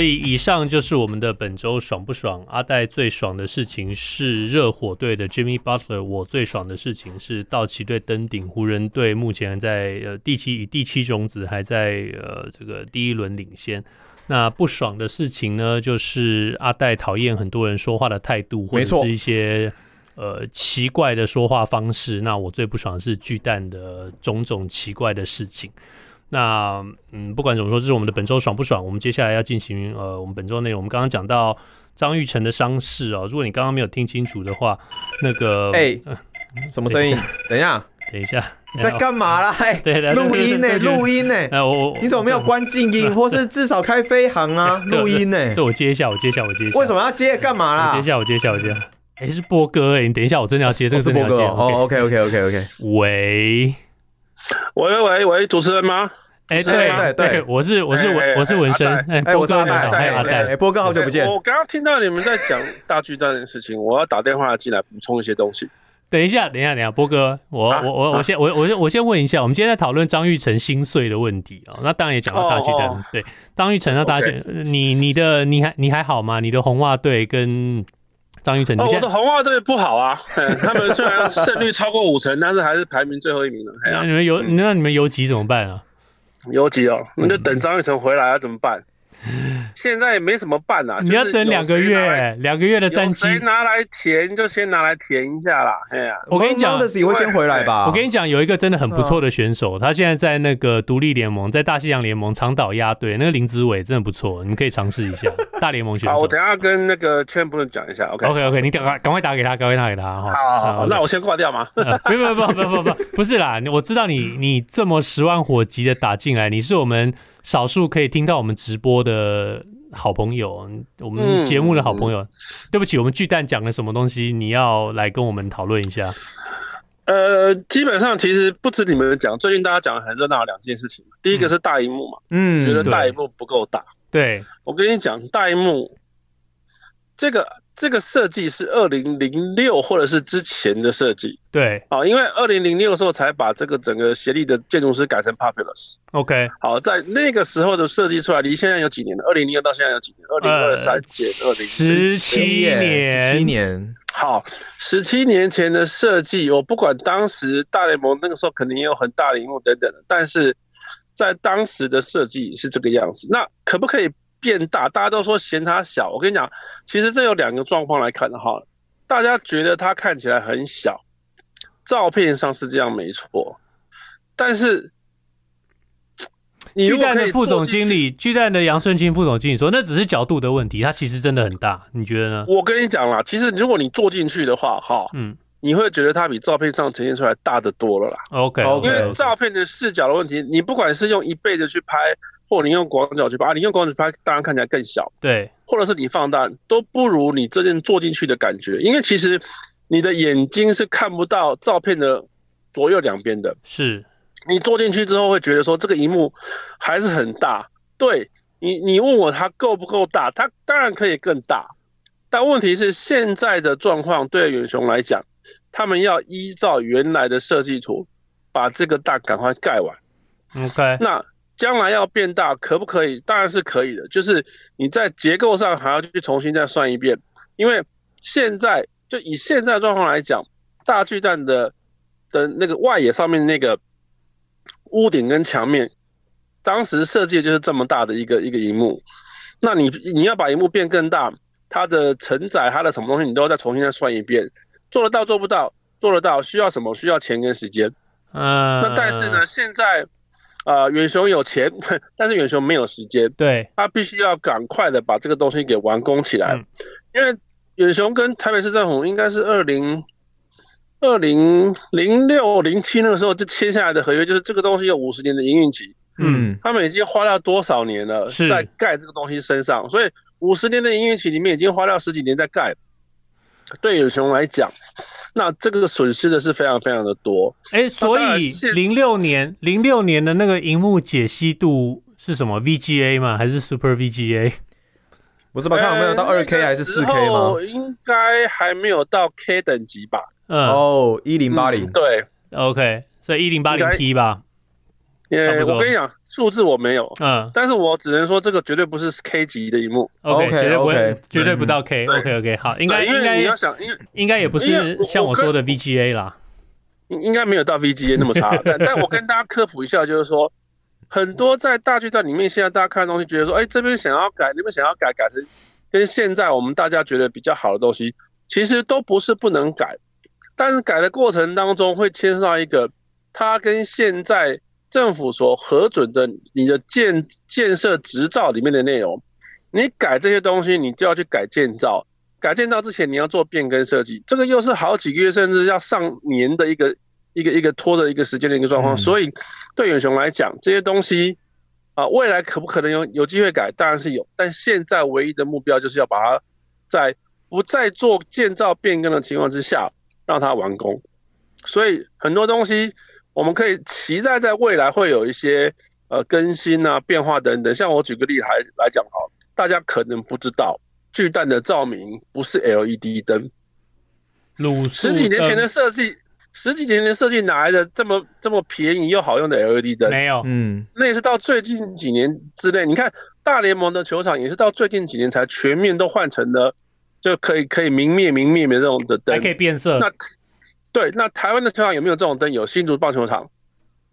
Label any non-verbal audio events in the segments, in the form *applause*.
所以以上就是我们的本周爽不爽？阿戴最爽的事情是热火队的 Jimmy Butler，我最爽的事情是道奇队登顶，湖人队目前在呃第七以第七种子还在呃这个第一轮领先。那不爽的事情呢，就是阿戴讨厌很多人说话的态度，或者是一些呃奇怪的说话方式。那我最不爽的是巨蛋的种种奇怪的事情。那嗯，不管怎么说，这是我们的本周爽不爽？我们接下来要进行呃，我们本周内容。我们刚刚讲到张玉成的伤势哦，如果你刚刚没有听清楚的话，那个哎，欸呃、什么声音？等一下，*laughs* 等一下，你在干嘛啦？哎，对对，录音呢？录音呢？哎，我你怎么没有关静音，或是至少开飞行啊？录音呢？这我接一下，我接一下，我接一下。为什么要接？干嘛啦？接一下，我接一下，我接一下。哎，是波哥哎，你等一下，我真的要接这个是波哥哦。OK，OK，OK，OK。喂，喂喂喂，主持人吗？哎，对对对，我是我是文我是文生，哎，我是阿戴，哎阿戴，波哥好久不见。我刚刚听到你们在讲大巨蛋的事情，我要打电话进来补充一些东西。等一下，等一下，等一下，波哥，我我我我先我我我先问一下，我们今天在讨论张玉成心碎的问题啊，那当然也讲到大巨蛋，对，张玉成那大巨，你你的你还你还好吗？你的红袜队跟张玉成，我的红袜队不好啊，他们虽然胜率超过五成，但是还是排名最后一名了。那你们游那你们游击怎么办啊？游击哦，那就等张育成回来啊，怎么办？*laughs* 现在也没什么办啊，你要等两个月，两个月的战绩，谁拿来填就先拿来填一下啦。哎呀，我跟你讲，的是会先回来吧。我跟你讲，有一个真的很不错的选手，他现在在那个独立联盟，在大西洋联盟长岛压队，那个林子伟真的不错，你可以尝试一下 *laughs* 大联盟选手。好，我等下跟那个圈部讲一下。OK，OK，OK，你赶快赶快打给他，赶快打给他哈。好，好，那我先挂掉吗？不 *laughs* 不不不不不，不是啦，我知道你你这么十万火急的打进来，你是我们少数可以听到我们直播的。好朋友，我们节目的好朋友，嗯、对不起，我们巨蛋讲了什么东西？你要来跟我们讨论一下。呃，基本上其实不止你们讲，最近大家讲的很热闹两件事情。第一个是大荧幕嘛，嗯，觉得大荧幕不够大。对，我跟你讲，大萤幕这个。这个设计是二零零六或者是之前的设计，对，啊，因为二零零六的时候才把这个整个协力的建筑师改成 Populous，OK，好，在那个时候的设计出来，离现在有几年了？二零零六到现在有几年？二零二三减二零十七年，十七年，好，十七年前的设计，我不管当时大联盟那个时候肯定也有很大的荧幕等等的，但是在当时的设计是这个样子，那可不可以？变大，大家都说嫌它小。我跟你讲，其实这有两个状况来看的哈。大家觉得它看起来很小，照片上是这样没错。但是，巨蛋的副总经理，巨蛋的杨顺清副总经理说，那只是角度的问题，它其实真的很大。你觉得呢？我跟你讲啦，其实如果你坐进去的话，哈，嗯，你会觉得它比照片上呈现出来大得多了啦。OK，因为照片的视角的问题，你不管是用一倍的去拍。或你用广角去拍，啊你用广角去拍，当然看起来更小。对，或者是你放大，都不如你这件坐进去的感觉。因为其实你的眼睛是看不到照片的左右两边的。是，你坐进去之后会觉得说这个荧幕还是很大。对你，你问我它够不够大？它当然可以更大，但问题是现在的状况对远雄来讲，他们要依照原来的设计图把这个大赶快盖完。OK，那。将来要变大可不可以？当然是可以的，就是你在结构上还要去重新再算一遍，因为现在就以现在状况来讲，大巨蛋的的那个外野上面那个屋顶跟墙面，当时设计就是这么大的一个一个荧幕，那你你要把荧幕变更大，它的承载它的什么东西，你都要再重新再算一遍，做得到做不到？做得到，需要什么？需要钱跟时间。嗯，那但是呢，现在。啊、呃，远雄有钱，*laughs* 但是远雄没有时间。对，他必须要赶快的把这个东西给完工起来。嗯、因为远雄跟台北市政府应该是二零二零零六零七那个时候就签下来的合约，就是这个东西有五十年的营运期。嗯，他们已经花了多少年了，在盖这个东西身上，所以五十年的营运期里面已经花掉十几年在盖。对有熊来讲，那这个损失的是非常非常的多。哎、欸，所以零六年零六年的那个荧幕解析度是什么？VGA 吗？还是 Super VGA？不是吧？看有没有到二 K 还是四 K 吗？应该还没有到 K 等级吧？嗯，哦，一零八零，对，OK，所以一零八零 P 吧。呃，我跟你讲，数字我没有，嗯，但是我只能说这个绝对不是 K 级的一幕，OK，绝对不会，绝对不到 K，OK，OK，好，应该应该你要想，应应该也不是像我说的 VGA 啦，应应该没有到 VGA 那么差，*laughs* 但但我跟大家科普一下，就是说，很多在大巨蛋里面，现在大家看的东西，觉得说，哎，这边想要改，那边想要改，改成跟现在我们大家觉得比较好的东西，其实都不是不能改，但是改的过程当中会牵涉到一个，它跟现在。政府所核准的你的建建设执照里面的内容，你改这些东西，你就要去改建造。改建造之前，你要做变更设计，这个又是好几个月，甚至要上年的一个一个一个拖的一个时间的一个状况。所以对远雄来讲，这些东西啊，未来可不可能有有机会改？当然是有，但现在唯一的目标就是要把它在不再做建造变更的情况之下，让它完工。所以很多东西。我们可以期待在未来会有一些呃更新啊、变化等等。像我举个例还来讲哈，大家可能不知道，巨蛋的照明不是 LED 灯。十几年前的设计，十几年前的设计哪来的这么这么便宜又好用的 LED 灯？没有，嗯，那也是到最近几年之内。你看大联盟的球场也是到最近几年才全面都换成了就可以可以明灭明灭的这种的灯，还可以变色。那对，那台湾的球场有没有这种灯？有新竹棒球场，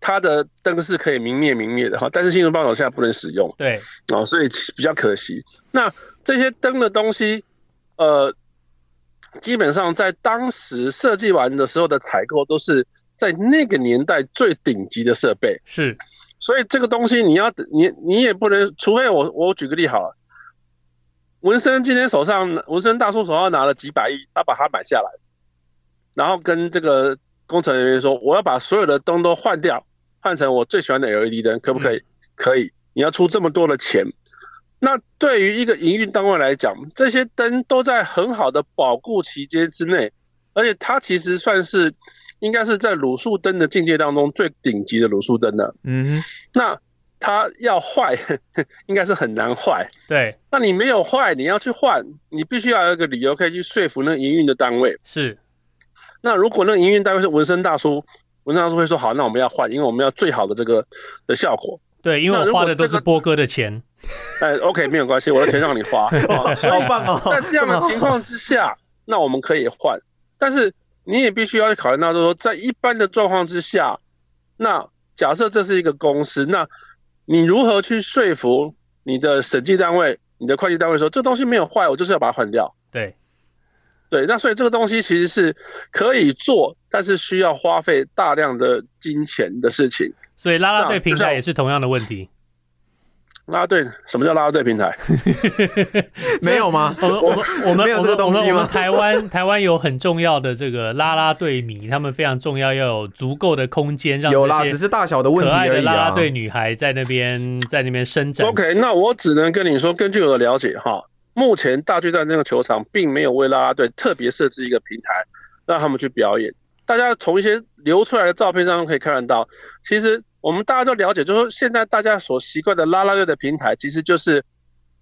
它的灯是可以明灭明灭的哈，但是新竹棒球现在不能使用。对，哦，所以比较可惜。那这些灯的东西，呃，基本上在当时设计完的时候的采购都是在那个年代最顶级的设备。是，所以这个东西你要你你也不能，除非我我举个例好了，文森今天手上文森大叔手上拿了几百亿，他把它买下来。然后跟这个工程人员说，我要把所有的灯都换掉，换成我最喜欢的 LED 灯，可不可以？嗯、可以。你要出这么多的钱，那对于一个营运单位来讲，这些灯都在很好的保固期间之内，而且它其实算是应该是在卤素灯的境界当中最顶级的卤素灯了。嗯哼，那它要坏，*laughs* 应该是很难坏。对，那你没有坏，你要去换，你必须要有一个理由可以去说服那个营运的单位。是。那如果那个营运单位是文森大叔，文森大叔会说好，那我们要换，因为我们要最好的这个的效果。对，因为我花的都是波哥的钱。哎，OK，没有关系，我的钱让你花。*laughs* 好棒哦！在这样的情况之下，那我们可以换，但是你也必须要去考虑到，就是说在一般的状况之下，那假设这是一个公司，那你如何去说服你的审计单位、你的会计单位说这东西没有坏，我就是要把它换掉？对。对，那所以这个东西其实是可以做，但是需要花费大量的金钱的事情。所以拉拉队平台也是同样的问题。拉拉队，什么叫拉拉队平台？*laughs* 没有吗？我们我们我们没有这个东西吗？我们台湾台湾有很重要的这个拉拉队迷，他们非常重要，要有足够的空间让有啦，只是大小的问题而已啊。啦啦队女孩在那边在那边伸展。OK，那我只能跟你说，根据我的了解哈。目前大巨蛋那个球场并没有为啦啦队特别设置一个平台，让他们去表演。大家从一些流出来的照片上可以看得到，其实我们大家都了解，就是说现在大家所习惯的啦啦队的平台，其实就是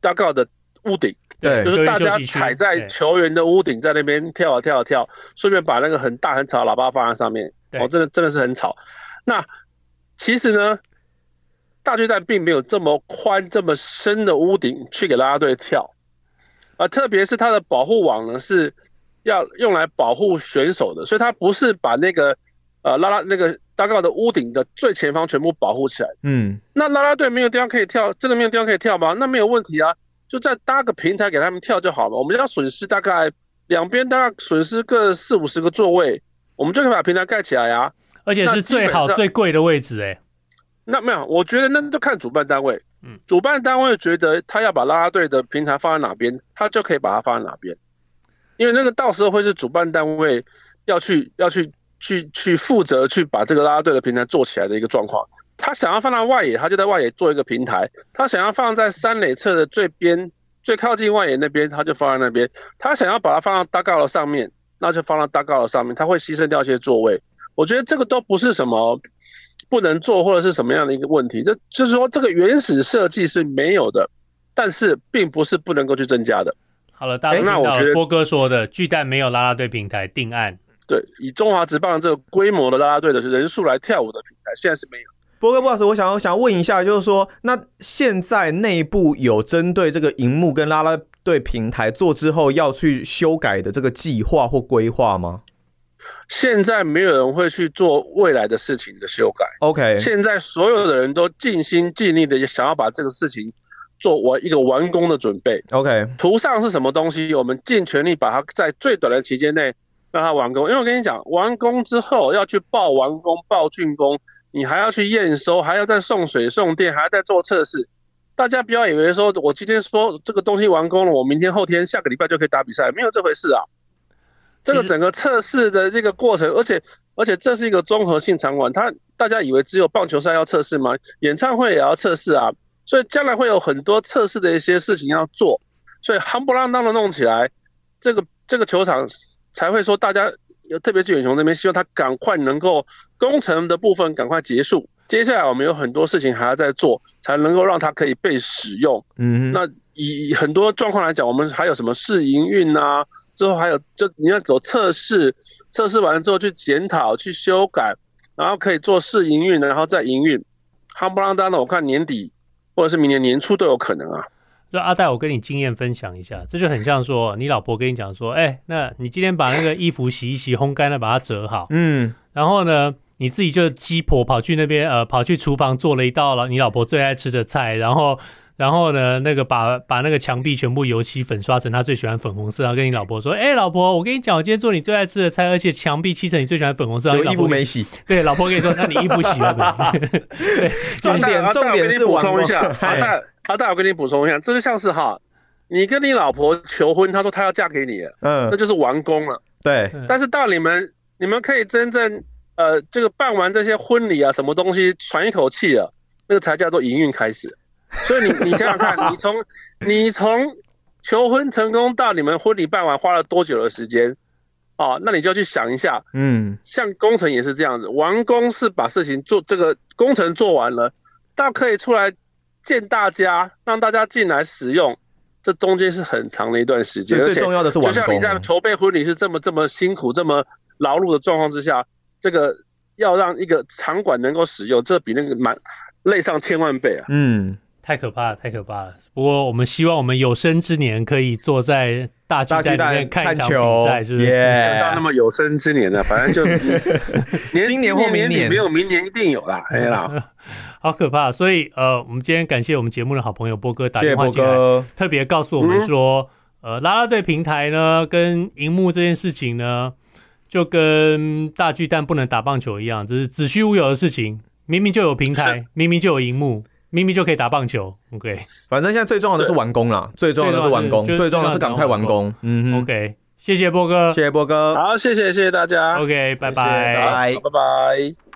大概的屋顶，对，就是大家踩在球员的屋顶，在那边跳啊跳啊跳，顺便把那个很大很吵的喇叭放在上面，哦，真的真的是很吵。那其实呢，大巨蛋并没有这么宽这么深的屋顶去给啦啦队跳。啊，特别是它的保护网呢，是要用来保护选手的，所以它不是把那个呃拉拉那个大高的屋顶的最前方全部保护起来。嗯，那拉拉队没有地方可以跳，真的没有地方可以跳吗？那没有问题啊，就再搭个平台给他们跳就好了。我们要损失大概两边大概损失个四五十个座位，我们就可以把平台盖起来呀、啊。而且是最好最贵的位置哎。那没有，我觉得那都看主办单位。嗯，主办单位觉得他要把啦啦队的平台放在哪边，他就可以把它放在哪边，因为那个到时候会是主办单位要去要去去去负责去把这个啦啦队的平台做起来的一个状况。他想要放在外野，他就在外野做一个平台；他想要放在三垒侧的最边最靠近外野那边，他就放在那边。他想要把它放到大高的上面，那就放到大高的上面。他会牺牲掉一些座位。我觉得这个都不是什么不能做或者是什么样的一个问题，这就是说这个原始设计是没有的，但是并不是不能够去增加的。好了，大家那我觉得波哥说的，巨蛋没有啦啦队平台定案。对，以中华职棒这个规模的啦啦队的人数来跳舞的平台，现在是没有。波哥，不好意思，我想我想问一下，就是说，那现在内部有针对这个荧幕跟啦啦队平台做之后要去修改的这个计划或规划吗？现在没有人会去做未来的事情的修改。OK，现在所有的人都尽心尽力的想要把这个事情做完一个完工的准备。OK，图上是什么东西，我们尽全力把它在最短的期间内。让它完工，因为我跟你讲，完工之后要去报完工、报竣工，你还要去验收，还要再送水、送电，还要再做测试。大家不要以为说我今天说这个东西完工了，我明天、后天、下个礼拜就可以打比赛，没有这回事啊。这个整个测试的这个过程，而且而且这是一个综合性场馆，它大家以为只有棒球赛要测试吗？演唱会也要测试啊，所以将来会有很多测试的一些事情要做，所以夯不啷当的弄起来，这个这个球场。才会说大家，特别是远雄那边，希望他赶快能够工程的部分赶快结束。接下来我们有很多事情还要再做，才能够让它可以被使用。嗯，那以很多状况来讲，我们还有什么试营运啊？之后还有就你要走测试，测试完了之后去检讨、去修改，然后可以做试营运，然后再营运。夯不啷当的，我看年底或者是明年年初都有可能啊。就阿戴，我跟你经验分享一下，这就很像说，你老婆跟你讲说，哎、欸，那你今天把那个衣服洗一洗，烘干了，把它折好，嗯，然后呢，你自己就鸡婆跑去那边，呃，跑去厨房做了一道了你老婆最爱吃的菜，然后，然后呢，那个把把那个墙壁全部油漆粉刷成他最喜欢粉红色，然后跟你老婆说，哎、欸，老婆，我跟你讲，我今天做你最爱吃的菜，而且墙壁漆成你最喜欢粉红色，衣服没洗，*laughs* 对，老婆跟你说，那你衣服洗了没？*laughs* 对，*laughs* 重点重点是补充一下，阿大。阿大，我跟你补充一下，这就像是哈，你跟你老婆求婚，她说她要嫁给你了，嗯，那就是完工了，对。但是到你们，你们可以真正呃，这个办完这些婚礼啊，什么东西喘一口气啊，那个才叫做营运开始。所以你你想想看，*laughs* 你从你从求婚成功到你们婚礼办完花了多久的时间？哦，那你就要去想一下，嗯，像工程也是这样子，完工是把事情做这个工程做完了，到可以出来。见大家，让大家进来使用，这中间是很长的一段时间。最重要的是完工。就像你在筹备婚礼是这么这么辛苦、这么劳碌的状况之下，这个要让一个场馆能够使用，这比那个蛮累上千万倍啊！嗯，太可怕了，太可怕了。不过我们希望我们有生之年可以坐在。大巨蛋里面看球，是不是？Yeah. 到那么有生之年了，*laughs* 反正就年今年或明年没有，明年一定有啦。哎呀，*laughs* 好可怕！所以呃，我们今天感谢我们节目的好朋友波哥打电话进来，特别告诉我们说，嗯、呃，拉拉队平台呢，跟荧幕这件事情呢，就跟大巨蛋不能打棒球一样，这是子虚乌有的事情。明明就有平台，*laughs* 明明就有荧幕。明明就可以打棒球，OK。反正现在最重要的是完工了，最重要的是完工，最重要的是赶快完工。嗯，OK。谢谢波哥，谢谢波哥，好，谢谢谢谢大家，OK，拜拜，拜拜。